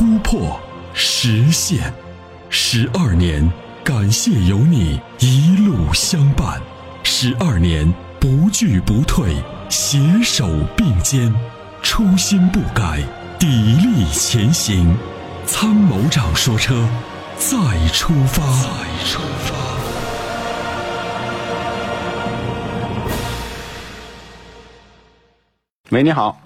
突破、实现。十二年，感谢有你一路相伴。十二年，不惧不退，携手并肩，初心不改，砥砺前行。参谋长说：车，再出发。再出发。”喂，你好。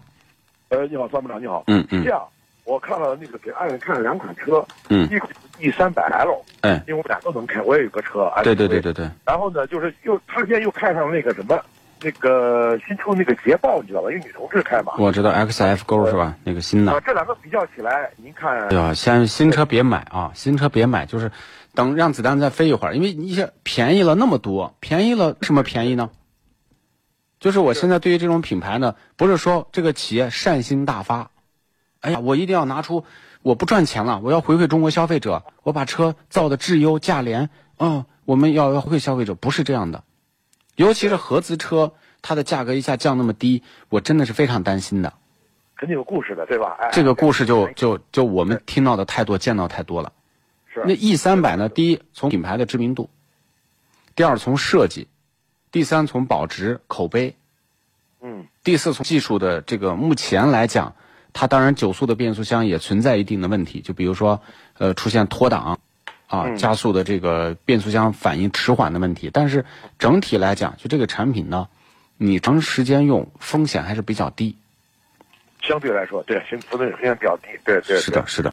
呃，你好，参谋长，你好。嗯嗯这样，我看了那个给爱人看了两款车，嗯一款 E 三百 L，哎，因为我们俩都能开，我也有个车。对对对对对。然后呢，就是又他现在又看上那个什么，那个新出那个捷豹，你知道吧？一个女同志开嘛。我知道 XF 勾是吧？那个新的啊的。，这两个比较起来，您看哎，呀，先新车别买啊，新车别买，就是等让子弹再飞一会儿，因为你想便宜了那么多，便宜了为什么便宜呢？就是我现在对于这种品牌呢，不是说这个企业善心大发，哎呀，我一定要拿出我不赚钱了，我要回馈中国消费者，我把车造的质优价廉，嗯，我们要要回馈消费者，不是这样的。尤其是合资车，它的价格一下降那么低，我真的是非常担心的。肯定有故事的，对吧？哎，这个故事就就就我们听到的太多，见到太多了。是那 E 三百呢？第一，从品牌的知名度；第二，从设计；第三，从保值口碑；嗯，第四，从技术的这个目前来讲，它当然九速的变速箱也存在一定的问题，就比如说，呃，出现脱档啊、嗯加速的这个变速箱反应迟缓的问题。但是整体来讲，就这个产品呢，你长时间用风险还是比较低。相对来说，对，风风险风险比较低，对对是的，是的。